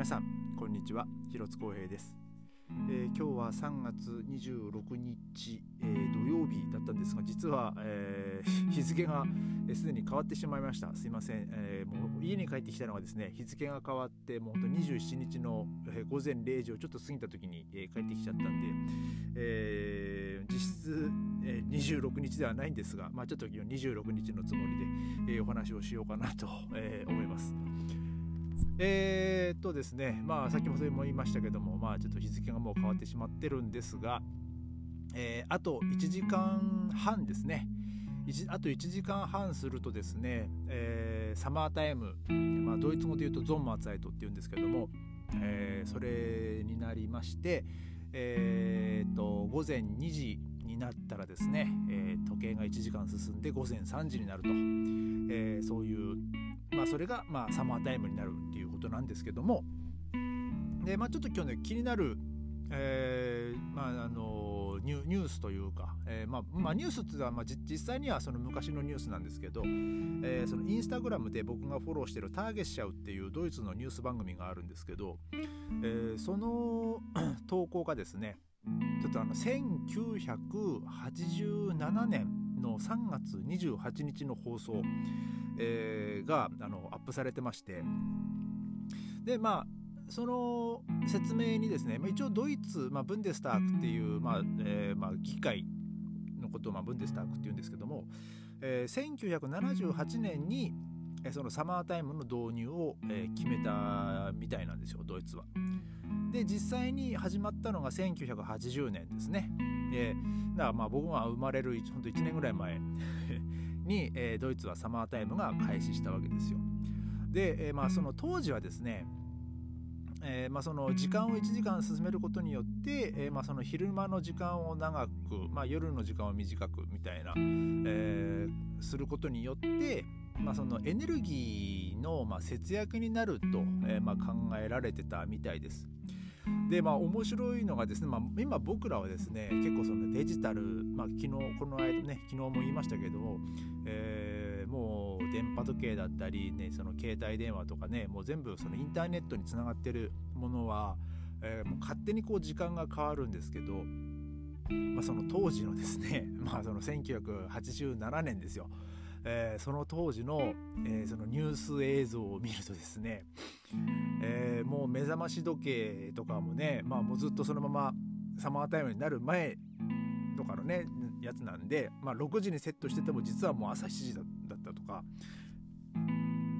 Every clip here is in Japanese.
皆さんこんにちは。広津光平です、えー、今日は3月26日、えー、土曜日だったんですが実は、えー、日付がすで、に変わってしまいました。すいません、えもう家に帰ってきたのがですね日付が変わってもう本当27日の、午前0時をちょっと過ぎた時に、え帰ってきちゃったんで、え実質、え26日ではないんですが、まあ、ちょっと26日のつもりで、えお話をしようかなと、え思います。えー、っとですね、まあ、先ほども言いましたけども、まあ、ちょっと日付がもう変わってしまってるんですが、えー、あと1時間半ですね。あと1時間半するとですね、えー、サマータイム、まあ、ドイツ語で言うとゾンマーツァイトっていうんですけども、えー、それになりまして、えー、と午前2時になったらですね、えー、時計が1時間進んで午前3時になると、えー、そういうまあ、それがまあサマータイムになるっていうことなんですけども。で、まあ、ちょっと今日ね気になる、えーまあ、あのニュニュースというか、えーまあまあ、ニュースっていうのは、まあ、実際にはその昔のニュースなんですけど、えー、そのインスタグラムで僕がフォローしてるターゲッシャウっていうドイツのニュース番組があるんですけど、えー、その 投稿がですねちょっとあの1987年の3月28日の放送、えー、があのアップされてましてでまあその説明にですね、まあ、一応ドイツ、まあ、ブンデスタークっていう、まあえーまあ、議会のことを、まあ、ブンデスタークっていうんですけども、えー、1978年にそのサマータイムの導入を、えー、決めたみたいなんですよドイツは。で実際に始まったのが1980年ですね。でだからまあ僕が生まれるほんと1年ぐらい前 に、えー、ドイツはサマータイムが開始したわけですよ。で、えー、まあその当時はですねえーまあ、その時間を1時間進めることによって、えーまあ、その昼間の時間を長く、まあ、夜の時間を短くみたいな、えー、することによって、まあ、そのエネルギーの、まあ、節約になると、えーまあ、考えられてたみたいです。でまあ面白いのがですね、まあ、今僕らはですね結構そのデジタル、まあ、昨日この間ね昨日も言いましたけども、えー、もう電波時計だったり、ね、その携帯電話とかねもう全部そのインターネットにつながってるものは、えー、もう勝手にこう時間が変わるんですけど、まあ、その当時のですね、まあ、その1987年ですよ。えー、その当時の,、えー、そのニュース映像を見るとですね、えー、もう目覚まし時計とかもね、まあ、もうずっとそのままサマータイムになる前とかのねやつなんで、まあ、6時にセットしてても実はもう朝7時だったとか、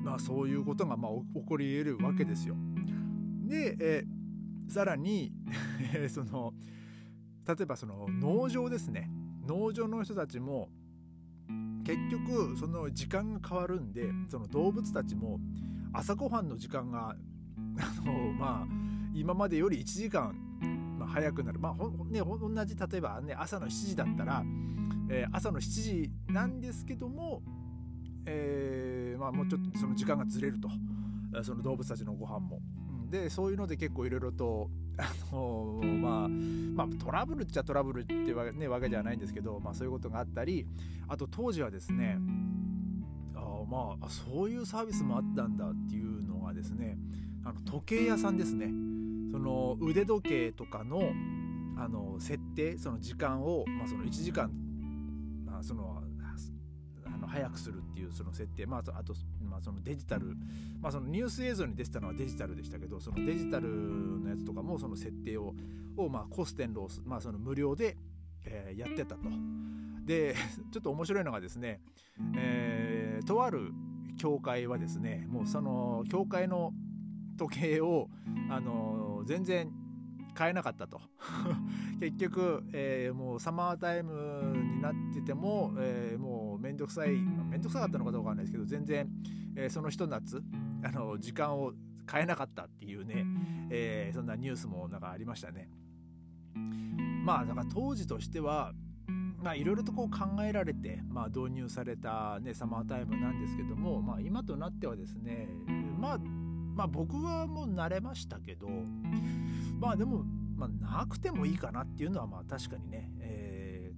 まあ、そういうことがまあ起こり得るわけですよ。で、えー、さらにその例えばその農場ですね農場の人たちも結局その時間が変わるんでその動物たちも朝ごはんの時間があのまあ今までより1時間、まあ、早くなるまあほね同じ例えば、ね、朝の7時だったら、えー、朝の7時なんですけども、えー、まあ、もうちょっとその時間がずれるとその動物たちのご飯も。でそういうので結構いろいろとあのまあ、まあ、トラブルっちゃトラブルってわ,、ね、わけではないんですけど、まあ、そういうことがあったりあと当時はですねあまあそういうサービスもあったんだっていうのがですねあの時計屋さんですねその腕時計とかのあの設定その時間を、まあ、その1時間、まあ、その早くするっていうその設定、まあ、あと、まあ、そのデジタル、まあ、そのニュース映像に出てたのはデジタルでしたけどそのデジタルのやつとかもその設定をを、まあ、コステンロース、まあ、その無料で、えー、やってたと。で ちょっと面白いのがですね、えー、とある教会はですねもうその教会の時計を、あの全然買えなかったと 結局、えー、もうサマータイムになってても、えー、もうめんどくさいめんどくさかったのかどうかわかんないですけど全然、えー、そのひと夏あの時間を変えなかったっていうね、えそんなニュースもなんかありましたね。まあだから当時としてはまあいろいろとこう考えられて、まあ、導入された、ね、サマータイムなんですけども、まあ、今となってはですねまあまあ僕はもう慣れましたけどまあでも、まあ、なくてもいいかなっていうのはまあ確かにね、え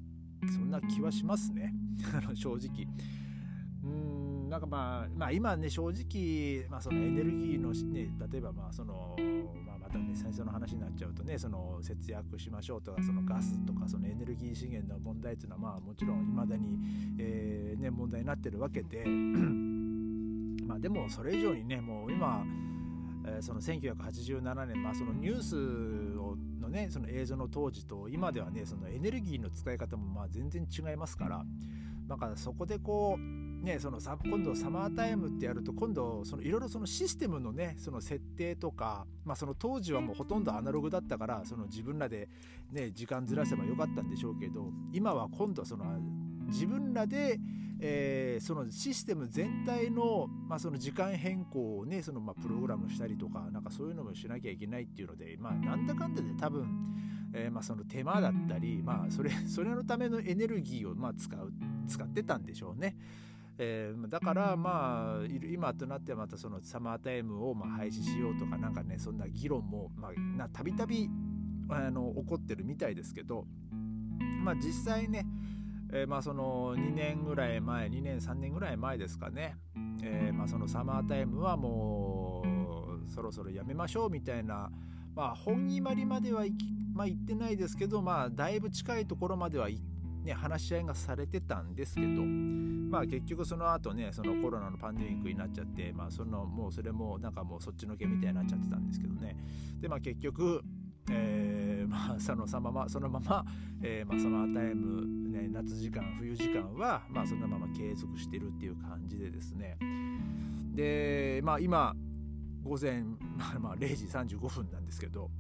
ー、そんな気はしますね 正直。うんなんかまあ、まあ、今ね正直、まあ、そのエネルギーの、ね、例えばまあその、まあ、またね最初の話になっちゃうとねその節約しましょうとかそのガスとかそのエネルギー資源の問題っていうのはまあもちろんいまだに、えーね、問題になってるわけで まあでもそれ以上にねもう今、えー、その1987年、まあ、そのニュースをのねその映像の当時と今ではねそのエネルギーの使い方もまあ全然違いますからだからそこでこうね、そのさ今度サマータイムってやると今度いろいろシステムのねその設定とか、まあ、その当時はもうほとんどアナログだったからその自分らで、ね、時間ずらせばよかったんでしょうけど今は今度はその自分らで、えー、そのシステム全体の,、まあその時間変更をねそのまあプログラムしたりとかなんかそういうのもしなきゃいけないっていうので、まあ、なんだかんだで多分、えー、まあその手間だったり、まあ、それそれのためのエネルギーをまあ使う使ってたんでしょうね。えー、だからまあ今となってはまたそのサマータイムをまあ廃止しようとかなんかねそんな議論もたびたび起こってるみたいですけどまあ実際ね、えー、まあその2年ぐらい前2年3年ぐらい前ですかね、えー、まあそのサマータイムはもうそろそろやめましょうみたいなまあ本決まりまでは行き、まあ、行ってないですけどまあだいぶ近いところまではね、話し合いがされてたんですけど、まあ、結局その後ねそのコロナのパンデミックになっちゃって、まあ、そのもうそれもなんかもうそっちのけみたいになっちゃってたんですけどね。で、まあ、結局、まあ、そのままそのまま、えー、まあ、サマータイム、ね、夏時間冬時間は、まあ、そのまま継続してるっていう感じでですね。で、まあ、今午前、まあ、0時35分なんですけど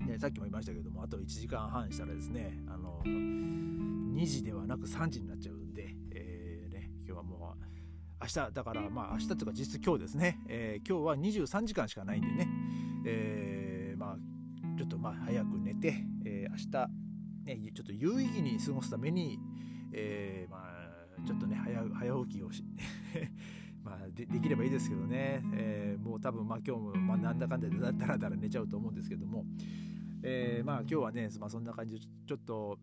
ね、さっきも言いましたけどもあと1時間半したらですねあの2時ではなく3時になっちゃうんで、えーね、今日はもう明日だからまあ明日というか実質今日ですね、えー、今日は23時間しかないんでね、えー、っとまあ早く寝て、えー、明日、ね、ちょっと有意義に過ごすために、えー、まあちょっとね早早起きをし まあで、できればいいですけどね、えー、もう多分まあ今日もまあなんだかんだでだらだら寝ちゃうと思うんですけども、えー、まあ今日はね、まあ、そんな感じでちょっと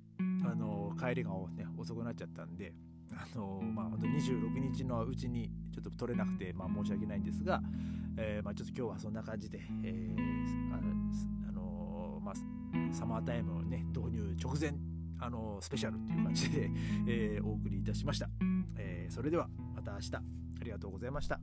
あの帰りが、ね、遅くなっちゃったんであのまあ本当26日のうちにちょっと取れなくて、まあ、申し訳ないんですが、えー、まあ、ちょっと今日はそんな感じで、えー、サマータイムをね導入直前あのスペシャルっていう感じで、えー、お送りいたしました、えー、それではまた明日ありがとうございました。